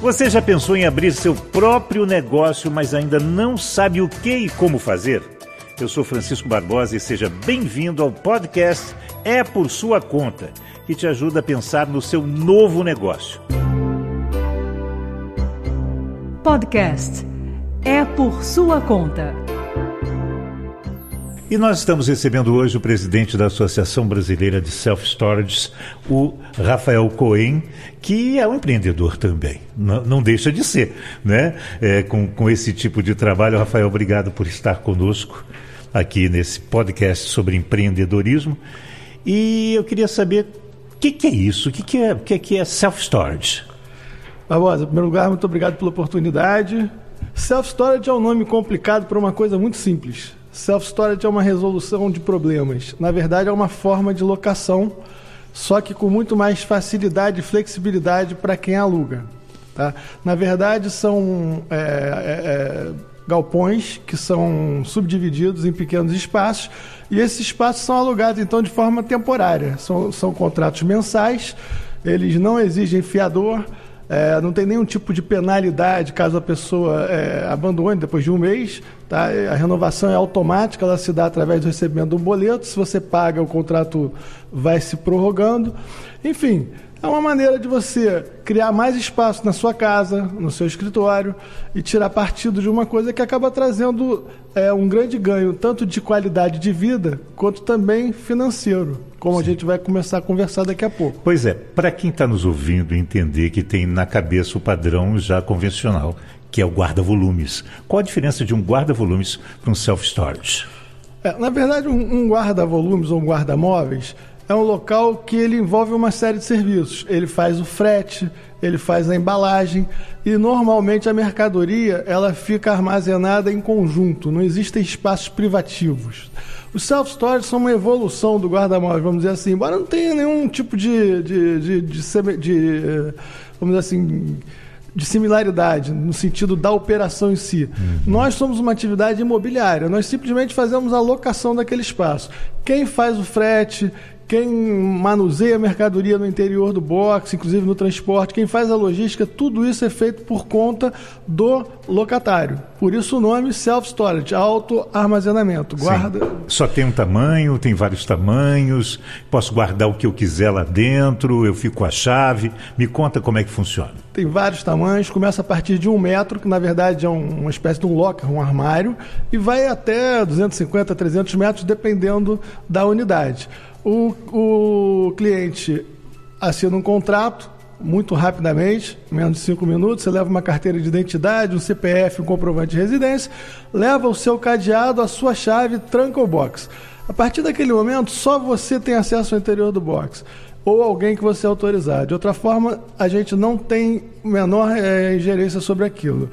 Você já pensou em abrir seu próprio negócio, mas ainda não sabe o que e como fazer? Eu sou Francisco Barbosa e seja bem-vindo ao podcast É por Sua Conta, que te ajuda a pensar no seu novo negócio. Podcast É por Sua Conta. E nós estamos recebendo hoje o presidente da Associação Brasileira de Self Storage, o Rafael Cohen, que é um empreendedor também. Não, não deixa de ser, né? É, com, com esse tipo de trabalho. Rafael, obrigado por estar conosco aqui nesse podcast sobre empreendedorismo. E eu queria saber o que, que, é isso? O que, que é, que, que é self storage? Barbosa, em primeiro lugar, muito obrigado pela oportunidade. Self storage é um nome complicado para uma coisa muito simples Self-storage é uma resolução de problemas. Na verdade, é uma forma de locação, só que com muito mais facilidade e flexibilidade para quem aluga. Tá? Na verdade, são é, é, é, galpões que são subdivididos em pequenos espaços e esses espaços são alugados então de forma temporária. São, são contratos mensais, eles não exigem fiador é, não tem nenhum tipo de penalidade caso a pessoa é, abandone depois de um mês. Tá? A renovação é automática, ela se dá através do recebimento de um boleto. Se você paga, o contrato vai se prorrogando. Enfim, é uma maneira de você criar mais espaço na sua casa, no seu escritório e tirar partido de uma coisa que acaba trazendo é, um grande ganho, tanto de qualidade de vida quanto também financeiro, como Sim. a gente vai começar a conversar daqui a pouco. Pois é, para quem está nos ouvindo entender que tem na cabeça o padrão já convencional, que é o guarda-volumes. Qual a diferença de um guarda-volumes para um self-storage? É, na verdade, um, um guarda-volumes ou um guarda-móveis é um local que ele envolve uma série de serviços. Ele faz o frete, ele faz a embalagem e normalmente a mercadoria ela fica armazenada em conjunto, não existem espaços privativos. Os self-storage são uma evolução do guarda-móveis, vamos dizer assim, embora não tenha nenhum tipo de, de, de, de, de eh, vamos dizer assim, de similaridade no sentido da operação em si. Uhum. Nós somos uma atividade imobiliária, nós simplesmente fazemos a locação daquele espaço. Quem faz o frete, quem manuseia a mercadoria no interior do box, inclusive no transporte, quem faz a logística, tudo isso é feito por conta do locatário. Por isso o nome self-storage, auto-armazenamento. Guarda. Sim. Só tem um tamanho, tem vários tamanhos, posso guardar o que eu quiser lá dentro, eu fico com a chave. Me conta como é que funciona. Tem vários tamanhos, começa a partir de um metro, que na verdade é um, uma espécie de um locker, um armário, e vai até 250, 300 metros, dependendo da unidade. O, o cliente assina um contrato muito rapidamente, menos de cinco minutos, você leva uma carteira de identidade, um CPF, um comprovante de residência, leva o seu cadeado, a sua chave, tranca o box. A partir daquele momento, só você tem acesso ao interior do box ou alguém que você autorizar. De outra forma, a gente não tem menor é, ingerência sobre aquilo.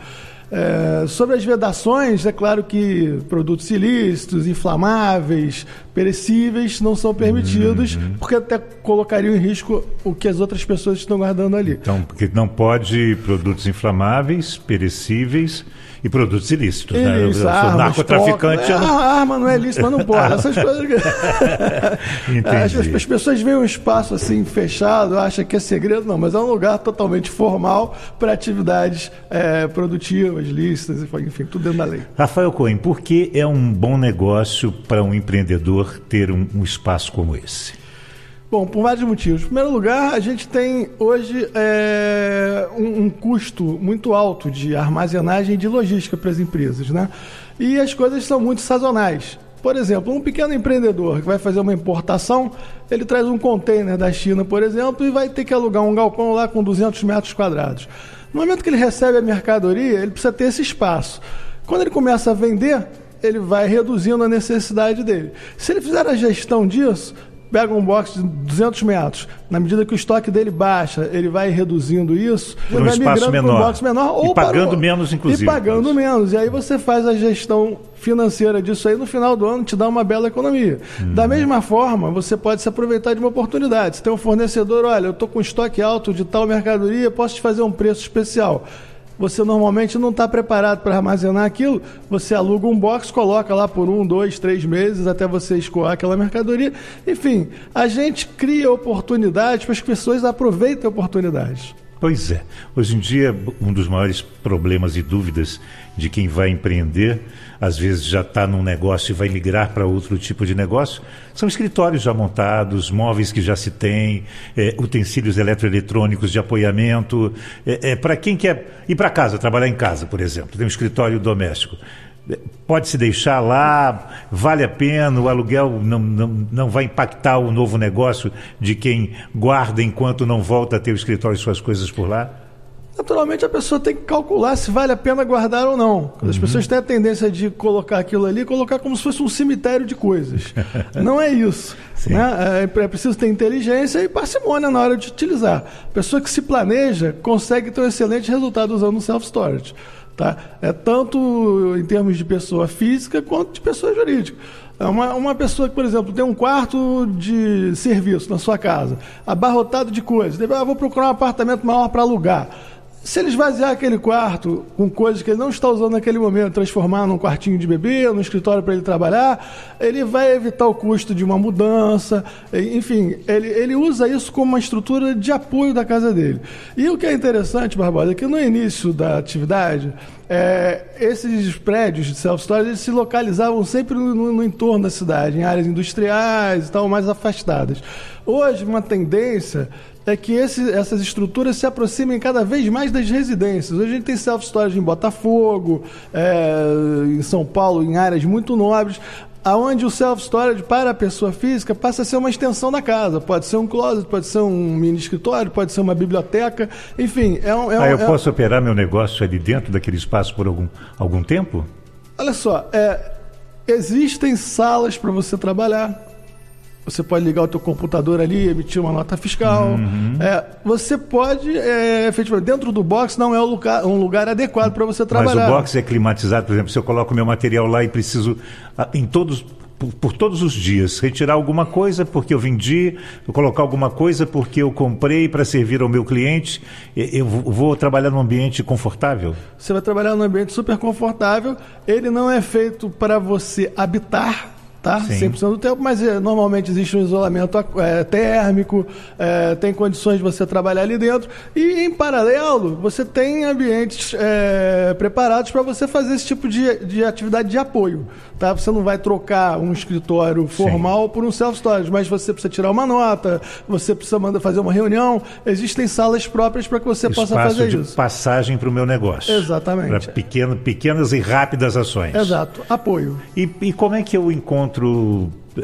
É, sobre as vedações, é claro que produtos ilícitos, inflamáveis, perecíveis não são permitidos, uhum. porque até colocariam em risco o que as outras pessoas estão guardando ali. Então, porque não pode produtos inflamáveis, perecíveis e produtos ilícitos. Isso, né? Eu, sou armas, narcotraficante. Não... A arma não é ilícita, mas não pode. Essas coisas. as, as, pessoas veem um espaço assim fechado, acham que é segredo, não, mas é um lugar totalmente formal para atividades é, produtivas, lícitas, enfim, tudo dentro da lei. Rafael Cohen, por que é um bom negócio para um empreendedor ter um, um espaço como esse? Bom, por vários motivos. Em primeiro lugar, a gente tem hoje é, um, um, custo muito alto de armazenagem e de logística para as empresas, né? E as coisas são muito sazonais. Por exemplo, um pequeno empreendedor que vai fazer uma importação, ele traz um container da China, por exemplo, e vai ter que alugar um galpão lá com 200 metros quadrados. No momento que ele recebe a mercadoria, ele precisa ter esse espaço. Quando ele começa a vender, ele vai reduzindo a necessidade dele. Se ele fizer a gestão disso, pega um box de 200 metros, na medida que o estoque dele baixa, ele vai reduzindo isso, ele vai migrando para um box menor ou e pagando o... menos, inclusive. E pagando menos. E aí você faz a gestão financeira disso aí, no final do ano te dá uma bela economia. Uhum. Da mesma forma, você pode se aproveitar de uma oportunidade. Se tem um fornecedor, olha, eu estou com estoque alto de tal mercadoria, posso te fazer um preço especial você normalmente não está preparado para armazenar aquilo, você aluga um box, coloca lá por um, dois, três meses até você escoar aquela mercadoria. Enfim, a gente cria oportunidades para as pessoas aproveitem oportunidades. Pois é. Hoje em dia, um dos maiores problemas e dúvidas de quem vai empreender, às vezes já está num negócio e vai migrar para outro tipo de negócio, são escritórios já montados, móveis que já se tem, é, utensílios eletroeletrônicos de apoiamento. É, é para quem quer ir para casa, trabalhar em casa, por exemplo, tem um escritório doméstico pode se deixar lá, vale a pena, o aluguel não, não, não vai impactar o novo negócio de quem guarda enquanto não volta a ter o escritório e suas coisas por lá? Naturalmente a pessoa tem que calcular se vale a pena guardar ou não. As uhum. pessoas têm a tendência de colocar aquilo ali, colocar como se fosse um cemitério de coisas. não é isso. Né? É, é preciso ter inteligência e parcimônia na hora de utilizar. A pessoa que se planeja consegue ter um excelente resultado usando o self-storage. Tá? É tanto em termos de pessoa física quanto de pessoa jurídica. É uma, uma pessoa que, por exemplo, tem um quarto de serviço na sua casa, abarrotado de coisas. Ah, vou procurar um apartamento maior para alugar. Se ele esvaziar aquele quarto com coisas que ele não está usando naquele momento, transformar num quartinho de bebê, num escritório para ele trabalhar, ele vai evitar o custo de uma mudança. Enfim, ele, ele usa isso como uma estrutura de apoio da casa dele. E o que é interessante, Barbosa, é que no início da atividade, é, esses prédios de self-storage se localizavam sempre no, no, no, entorno da cidade, em áreas industriais e tal, mais afastadas. Hoje, uma tendência é que esse, essas estruturas se aproximem cada vez mais das residências. Hoje a gente tem self-storage em Botafogo, é, em São Paulo, em áreas muito nobres, aonde o self-storage para a pessoa física passa a ser uma extensão da casa. Pode ser um closet, pode ser um mini escritório, pode ser uma biblioteca, enfim. É um, é um, ah, eu é posso operar meu negócio ali dentro daquele espaço por algum, algum tempo? Olha só, é, existem salas para você trabalhar você pode ligar o teu computador ali, emitir uma nota fiscal. Uhum. É, você pode, é, efetivamente, dentro do box não é um lugar, um lugar adequado para você trabalhar. Mas o box é climatizado, por exemplo, se eu coloco meu material lá e preciso, ah, em todos, por, por, todos os dias, retirar alguma coisa porque eu vendi, colocar alguma coisa porque eu comprei para servir ao meu cliente, eu vou trabalhar num ambiente confortável? Você vai trabalhar num ambiente super confortável. Ele não é feito para você habitar tá? Sim. 100% do tempo, mas é, normalmente existe um isolamento é, térmico, é, tem condições de você trabalhar ali dentro. E, em paralelo, você tem ambientes é, preparados para você fazer esse tipo de, de atividade de apoio. Tá? Você não vai trocar um escritório formal Sim. por um self-storage, mas você precisa tirar uma nota, você precisa mandar fazer uma reunião. Existem salas próprias para que você Espaço possa fazer de isso. passagem para o meu negócio. Exatamente. Para pequeno, pequenas e rápidas ações. Exato. Apoio. E, e como é que eu encontro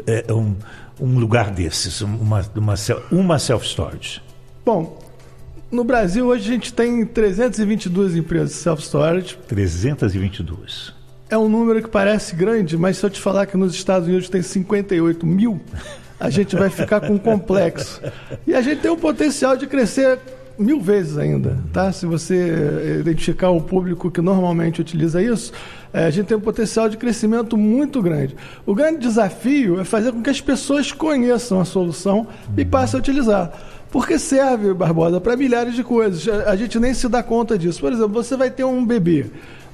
é, um, um lugar desses, uma, uma, uma self-storage? Bom, no Brasil hoje a gente tem 322 empresas de self-storage. 322 é um número que parece grande, mas se eu te falar que nos Estados Unidos tem 58 mil, a gente vai ficar com um complexo. E a gente tem um potencial de crescer mil vezes ainda, tá? Se você identificar o público que normalmente utiliza isso, é, a gente tem um potencial de crescimento muito grande. O grande desafio é fazer com que as pessoas conheçam a solução e passem a utilizar. Porque serve, Barbosa, para milhares de coisas. A gente nem se dá conta disso. Por exemplo, você vai ter um bebê.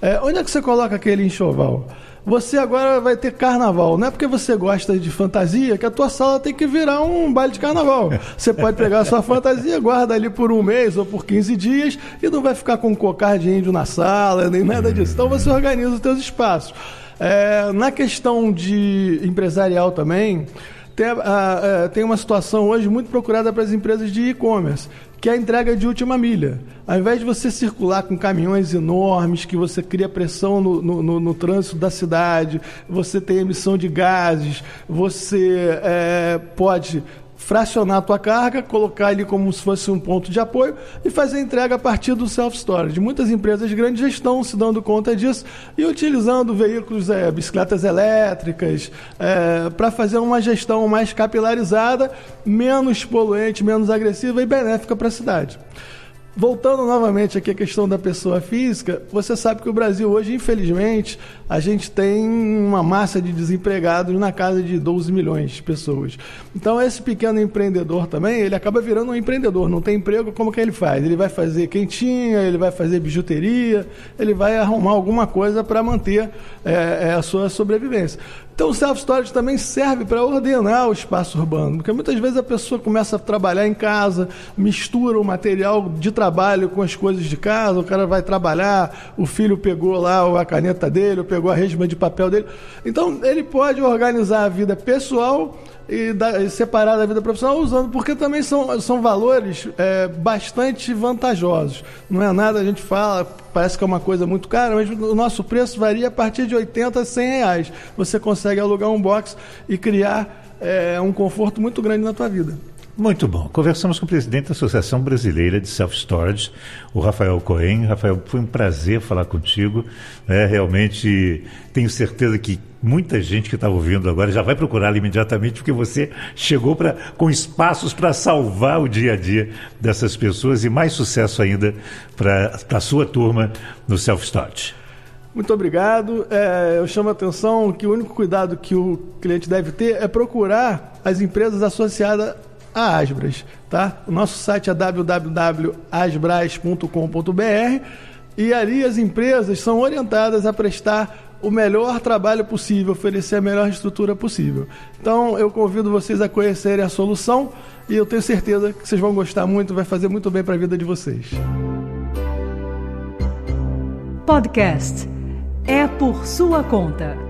É, onde é que você coloca aquele enxoval? Você agora vai ter carnaval. Não é porque você gosta de fantasia que a tua sala tem que virar um baile de carnaval. Você pode pegar a sua fantasia, guarda ali por um mês ou por 15 dias e não vai ficar com um cocar de índio na sala, nem nada disso. Então você organiza os teus espaços. É, na questão de empresarial também, tem, a, a, tem uma situação hoje muito procurada para as empresas de e-commerce que é a entrega de última milha. Ao invés de você circular com caminhões enormes, que você cria pressão no, no, no, no trânsito da cidade, você tem emissão de gases, você é, pode fracionar a tua carga, colocar ali como se fosse um ponto de apoio e fazer entrega a partir do self-storage. Muitas empresas grandes já estão se dando conta disso e utilizando veículos, é, bicicletas elétricas, é, para fazer uma gestão mais capilarizada, menos poluente, menos agressiva e benéfica para a cidade. Voltando novamente aqui à questão da pessoa física, você sabe que o Brasil hoje, infelizmente, a gente tem uma massa de desempregados na casa de 12 milhões de pessoas. Então, esse pequeno empreendedor também, ele acaba virando um empreendedor. Não tem emprego, como que ele faz? Ele vai fazer quentinha, ele vai fazer bijuteria, ele vai arrumar alguma coisa para manter é, a sua sobrevivência. Então o self-storage também serve para ordenar o espaço urbano, porque muitas vezes a pessoa começa a trabalhar em casa, mistura o material de trabalho com as coisas de casa, o cara vai trabalhar, o filho pegou lá a caneta dele, pegou a resma de papel dele. Então ele pode organizar a vida pessoal e, da, e separar da vida profissional usando, porque também são, são valores é, bastante vantajosos. Não é nada, a gente fala, parece que é uma coisa muito cara, mas o nosso preço varia a partir de 80 a 100 reais. Você consegue alugar um box e criar é, um conforto muito grande na tua vida. Muito bom. Conversamos com o presidente da Associação Brasileira de Self-Storage, o Rafael Cohen. Rafael, foi um prazer falar contigo. É, realmente tenho certeza que muita gente que estava ouvindo agora já vai procurá-lo imediatamente, porque você chegou pra, com espaços para salvar o dia a dia dessas pessoas e mais sucesso ainda para a sua turma no Self-Storage. Muito obrigado. É, eu chamo a atenção que o único cuidado que o cliente deve ter é procurar as empresas associadas a Asbras, tá? O nosso site é www.asbras.com.br e ali as empresas são orientadas a prestar o melhor trabalho possível, oferecer a melhor estrutura possível. Então, eu convido vocês a conhecerem a solução e eu tenho certeza que vocês vão gostar muito, vai fazer muito bem para a vida de vocês. Podcast é por sua conta.